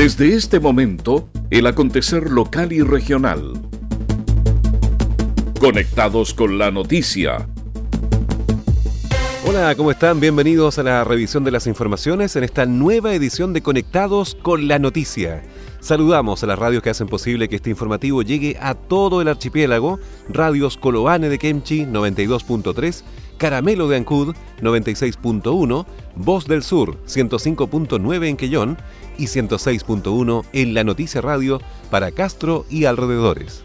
Desde este momento, el acontecer local y regional. Conectados con la noticia. Hola, ¿cómo están? Bienvenidos a la revisión de las informaciones en esta nueva edición de Conectados con la noticia. Saludamos a las radios que hacen posible que este informativo llegue a todo el archipiélago, radios Coloane de Kemchi 92.3, Caramelo de Ancud 96.1, Voz del Sur 105.9 en Quellón y 106.1 en la Noticia Radio para Castro y alrededores.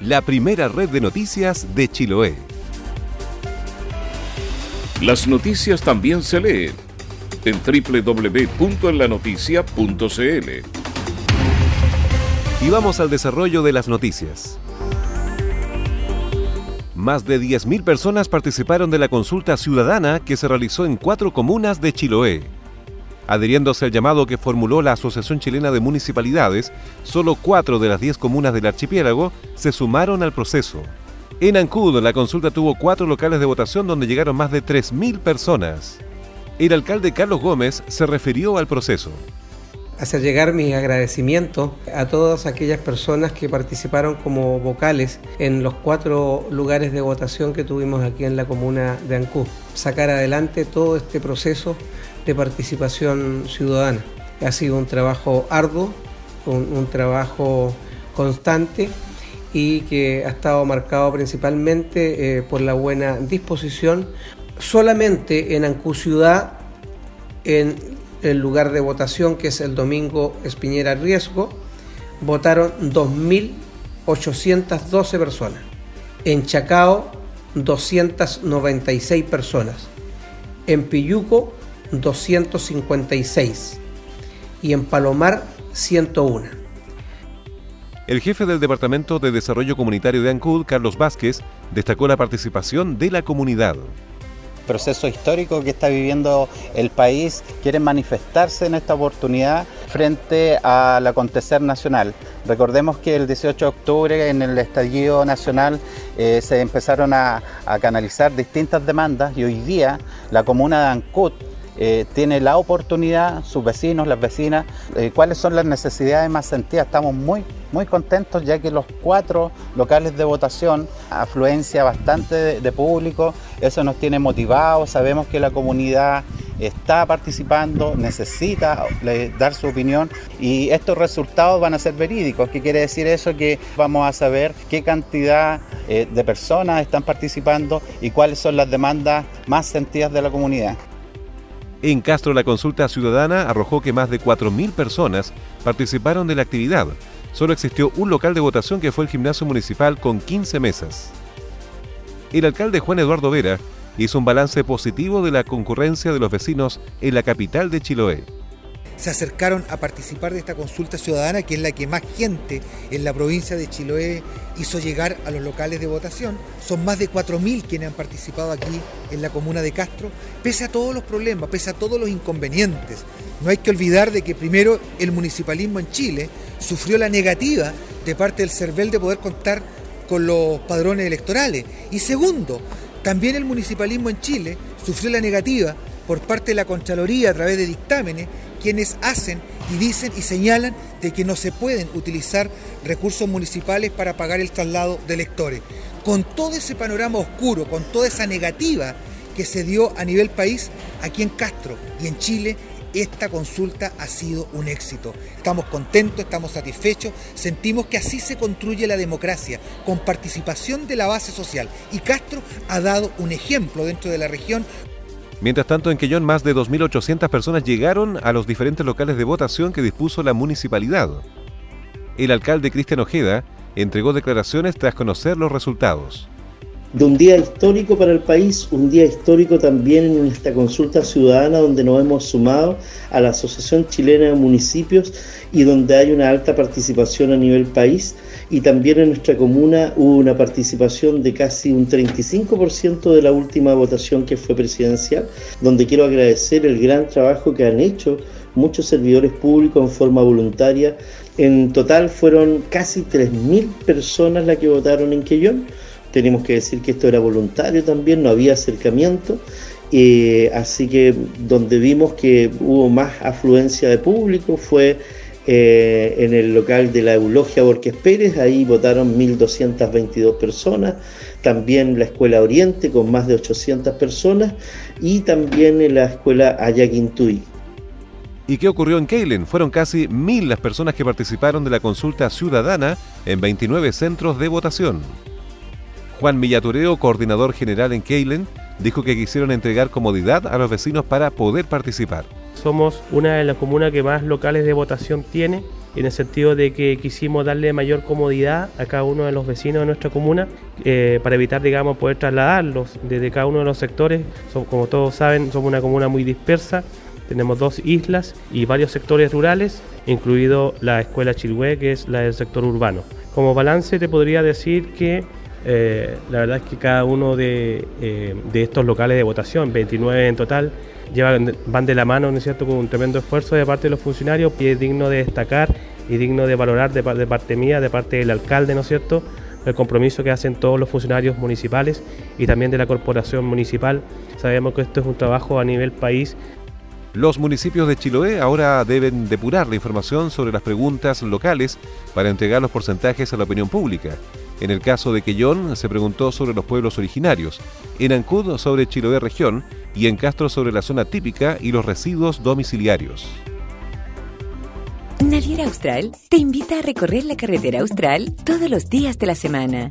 La primera red de noticias de Chiloé. Las noticias también se leen en www.enlanoticia.cl. Y vamos al desarrollo de las noticias. Más de 10.000 personas participaron de la consulta ciudadana que se realizó en cuatro comunas de Chiloé. Adhiriéndose al llamado que formuló la Asociación Chilena de Municipalidades, solo cuatro de las 10 comunas del archipiélago se sumaron al proceso. En Ancud, la consulta tuvo cuatro locales de votación donde llegaron más de 3.000 personas. El alcalde Carlos Gómez se refirió al proceso hacer llegar mi agradecimiento a todas aquellas personas que participaron como vocales en los cuatro lugares de votación que tuvimos aquí en la comuna de Ancú. Sacar adelante todo este proceso de participación ciudadana. Ha sido un trabajo arduo, un, trabajo constante y que ha estado marcado principalmente eh, por la buena disposición. Solamente en Ancú Ciudad, en el lugar de votación, que es el domingo Espiñera Riesgo, votaron 2.812 personas. En Chacao, 296 personas. En Piyuco, 256. Y en Palomar, 101. El jefe del Departamento de Desarrollo Comunitario de Ancud, Carlos Vázquez, destacó la participación de la comunidad proceso histórico que está viviendo el país, quieren manifestarse en esta oportunidad frente al acontecer nacional. Recordemos que el 18 de octubre en el estallido nacional eh, se empezaron a, canalizar distintas demandas y hoy día la comuna de Ancut eh, tiene la oportunidad, sus vecinos, las vecinas, eh, cuáles son las necesidades más sentidas. Estamos muy, muy contentos ya que los cuatro locales de votación, afluencia bastante de, público, eso nos tiene motivados, sabemos que la comunidad está participando, necesita dar su opinión y estos resultados van a ser verídicos. ¿Qué quiere decir eso? Que vamos a saber qué cantidad eh, de personas están participando y cuáles son las demandas más sentidas de la comunidad. En Castro, la consulta ciudadana arrojó que más de 4.000 personas participaron de la actividad. Solo existió un local de votación que fue el gimnasio municipal con 15 mesas. El alcalde Juan Eduardo Vera hizo un balance positivo de la concurrencia de los vecinos en la capital de Chiloé se acercaron a participar de esta consulta ciudadana, que es la que más gente en la provincia de Chiloé hizo llegar a los locales de votación. Son más de 4.000 quienes han participado aquí en la comuna de Castro, pese a todos los problemas, pese a todos los inconvenientes. No hay que olvidar de que primero el municipalismo en Chile sufrió la negativa de parte del CERVEL de poder contar con los padrones electorales. Y segundo, también el municipalismo en Chile sufrió la negativa por parte de la Contraloría a través de dictámenes quienes hacen y dicen y señalan de que no se pueden utilizar recursos municipales para pagar el traslado de electores. Con todo ese panorama oscuro, con toda esa negativa que se dio a nivel país, aquí en Castro y en Chile, esta consulta ha sido un éxito. Estamos contentos, estamos satisfechos, sentimos que así se construye la democracia, con participación de la base social. Y Castro ha dado un ejemplo dentro de la región Mientras tanto, en Quellón más de 2.800 personas llegaron a los diferentes locales de votación que dispuso la municipalidad. El alcalde Cristian Ojeda entregó declaraciones tras conocer los resultados de un día histórico para el país, un día histórico también en esta consulta ciudadana donde nos hemos sumado a la Asociación Chilena de Municipios y donde hay una alta participación a nivel país y también en nuestra comuna hubo una participación de casi un 35% de la última votación que fue presidencial, donde quiero agradecer el gran trabajo que han hecho muchos servidores públicos en forma voluntaria. En total fueron casi 3.000 personas las que votaron en Quellón tenemos que decir que esto era voluntario también, no había acercamiento, así que donde vimos que hubo más afluencia de público fue eh, en el local de la Eulogia Borges Pérez, ahí votaron 1.222 personas, también la Escuela Oriente con más de 800 personas y también en la Escuela Ayaquintuy. ¿Y qué ocurrió en Keilen? Fueron casi mil las personas que participaron de la consulta ciudadana en 29 centros de votación. Juan Millatureo, coordinador general en Keilen, dijo que quisieron entregar comodidad a los vecinos para poder participar. Somos una de las comunas que más locales de votación tiene, en el sentido de que quisimos darle mayor comodidad a cada uno de los vecinos de nuestra comuna eh, para evitar, digamos, poder trasladarlos desde cada uno de los sectores. como todos saben, somos una comuna muy dispersa, tenemos dos islas y varios sectores rurales, incluido la escuela Chilhue, que es la del sector urbano. Como balance te podría decir que eh, la verdad es que cada uno de, eh, estos locales de votación, 29 en total, van de la mano, ¿no es cierto?, con un tremendo esfuerzo de parte de los funcionarios y es digno de destacar y digno de valorar de, de parte mía, de parte del alcalde, ¿no es cierto?, el compromiso que hacen todos los funcionarios municipales y también de la corporación municipal. Sabemos que esto es un trabajo a nivel país los municipios de Chiloé ahora deben depurar la información sobre las preguntas locales para entregar los porcentajes a la opinión pública. En el caso de Quellón se preguntó sobre los pueblos originarios, en Ancud sobre Chiloé región y en Castro sobre la zona típica y los residuos domiciliarios. Naviera Austral te invita a recorrer la carretera austral todos los días de la semana.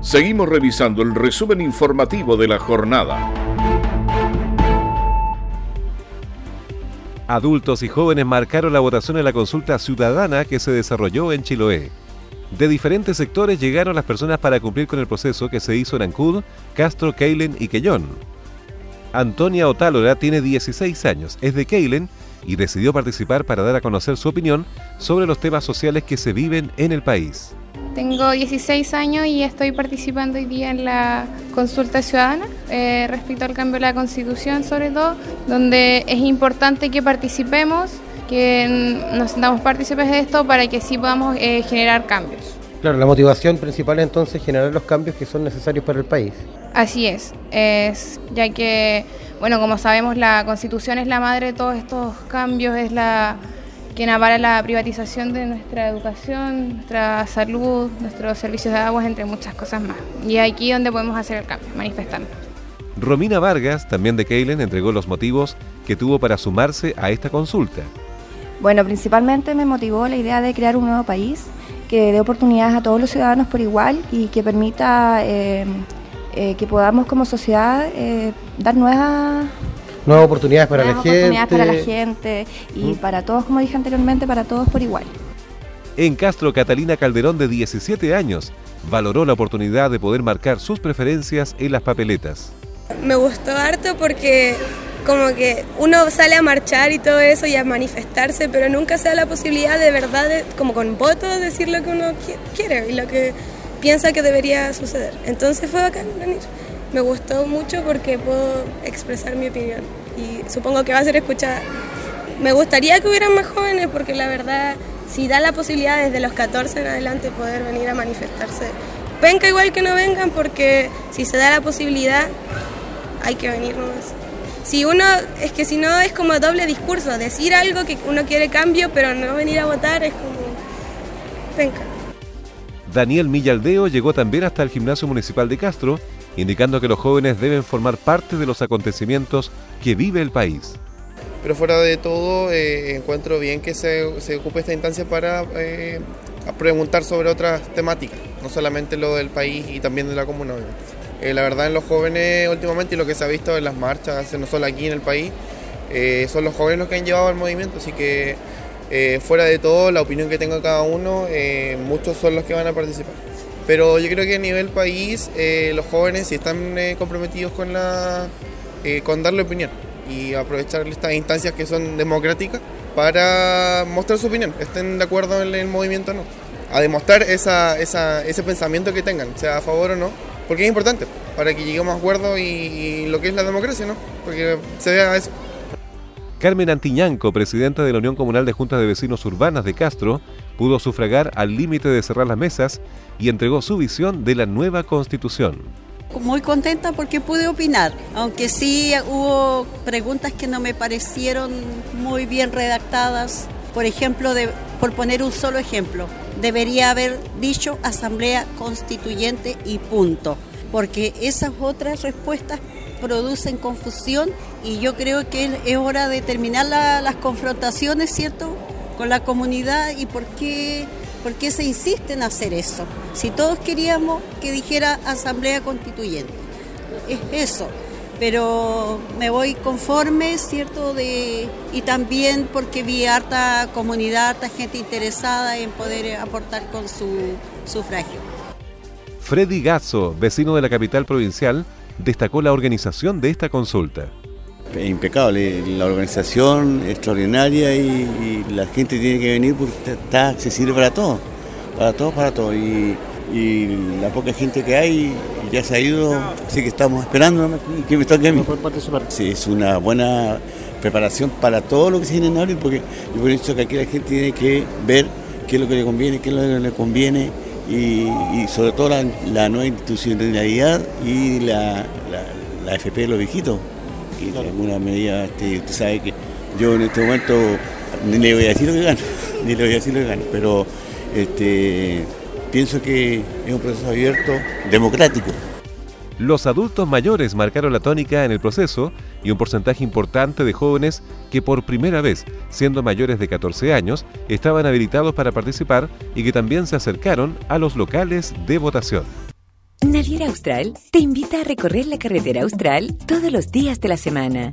Seguimos revisando el resumen informativo de la jornada. Adultos y jóvenes marcaron la votación en la consulta ciudadana que se desarrolló en Chiloé. De diferentes sectores llegaron las personas para cumplir con el proceso que se hizo en Ancud, Castro, Keilen y Quellón. Antonia Otálora tiene 16 años, es de Keilen y decidió participar para dar a conocer su opinión sobre los temas sociales que se viven en el país. Tengo 16 años y estoy participando hoy día en la consulta ciudadana eh, respecto al cambio de la constitución sobre todo, donde es importante que participemos, que nos sentamos partícipes de esto para que sí podamos eh, generar cambios. Claro, la motivación principal entonces es generar los cambios que son necesarios para el país. Así es, es ya que, bueno, como sabemos, la constitución es la madre de todos estos cambios, es la quien avala la privatización de nuestra educación, nuestra salud, nuestros servicios de aguas, entre muchas cosas más. Y aquí donde podemos hacer el cambio, manifestarnos. Romina Vargas, también de Keilen, entregó los motivos que tuvo para sumarse a esta consulta. Bueno, principalmente me motivó la idea de crear un nuevo país que dé oportunidades a todos los ciudadanos por igual y que permita eh, eh, que podamos como sociedad eh, dar nuevas nuevas oportunidades para la gente. oportunidades para la gente y para todos, como dije anteriormente, para todos por igual. En Castro, Catalina Calderón, de 17 años, valoró la oportunidad de poder marcar sus preferencias en las papeletas. Me gustó harto porque como que uno sale a marchar y todo eso y a manifestarse, pero nunca se da la posibilidad de verdad, como con votos, decir lo que uno quiere y lo que piensa que debería suceder. Entonces fue bacán venir me gustó mucho porque puedo expresar mi opinión y supongo que va a ser escuchada. Me gustaría que hubieran más jóvenes porque la verdad, si da la posibilidad desde los 14 en adelante poder venir a manifestarse, venga igual que no vengan porque si se da la posibilidad, hay que venir nomás. Si uno, es que si no es como doble discurso, decir algo que uno quiere cambio, pero no venir a votar es como, venga. Daniel Millaldeo llegó también hasta el gimnasio municipal de Castro indicando que los jóvenes deben formar parte de los acontecimientos que vive el país. Pero fuera de todo, eh, encuentro bien que se, se, ocupe esta instancia para eh, preguntar sobre otras temáticas, no solamente lo del país y también de la comuna. Eh, la verdad en los jóvenes últimamente y lo que se ha visto en las marchas, no solo aquí en el país, son los jóvenes los que han llevado el movimiento, así que fuera de todo, la opinión que tenga cada uno, muchos son los que van a participar. Pero yo creo que a nivel país eh, los jóvenes sí están eh, comprometidos con, la, eh, con darle opinión y aprovechar estas instancias que son democráticas para mostrar su opinión, estén de acuerdo en el movimiento o no. A demostrar esa, esa, ese pensamiento que tengan, sea a favor o no, porque es importante para que lleguemos a acuerdo y, y lo que es la democracia, ¿no? Porque se vea eso. Carmen Antiñanco, presidenta de la Unión Comunal de Juntas de Vecinos Urbanas de Castro, pudo sufragar al límite de cerrar las mesas y entregó su visión de la nueva constitución. Muy contenta porque pude opinar, aunque sí hubo preguntas que no me parecieron muy bien redactadas. Por ejemplo, de, por poner un solo ejemplo, debería haber dicho asamblea constituyente y punto, porque esas otras respuestas producen confusión y yo creo que es hora de terminar la, las confrontaciones, ¿cierto?, con la comunidad y por qué, por qué se insiste en hacer eso. Si todos queríamos que dijera asamblea constituyente, es eso. Pero me voy conforme, ¿cierto? De, y también porque vi harta comunidad, harta gente interesada en poder aportar con su sufragio. Freddy Gazzo, vecino de la capital provincial, destacó la organización de esta consulta. Impecable, la organización extraordinaria y, y la gente tiene que venir porque está accesible para todos, para todos, para todos. Y, y, la poca gente que hay ya se ha ido, así que estamos esperando que me toque a mí. Sí, es una buena preparación para todo lo que se viene en abril, porque yo por eso que aquí la gente tiene que ver qué es lo que le conviene, qué es lo que le conviene y, y sobre todo la, la, nueva institucionalidad y la, la, la FP de los viejitos. Y de alguna medida, este, usted sabe que yo en este momento ni le voy a decir lo que gano, ni le voy a decir lo que gano, pero este, pienso que es un proceso abierto, democrático. Los adultos mayores marcaron la tónica en el proceso y un porcentaje importante de jóvenes que por primera vez, siendo mayores de 14 años, estaban habilitados para participar y que también se acercaron a los locales de votación. Naviera Austral te invita a recorrer la carretera austral todos los días de la semana.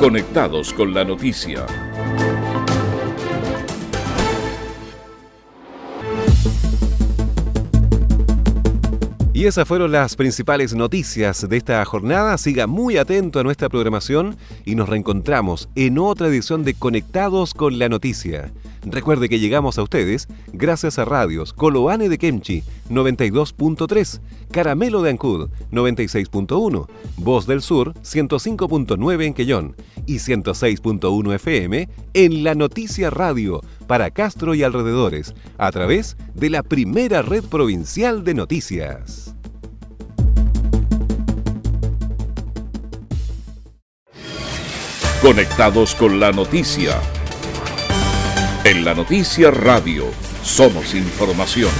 Conectados con la noticia. Y esas fueron las principales noticias de esta jornada. Siga muy atento a nuestra programación y nos reencontramos en otra edición de Conectados con la Noticia. Recuerde que llegamos a ustedes gracias a radios Coloane de Kemchi 92.3, Caramelo de Ancud 96.1, Voz del Sur 105.9 en Quellón y 106.1 FM en La Noticia Radio para Castro y alrededores a través de la primera red provincial de noticias. Conectados con la noticia. En la noticia radio somos información.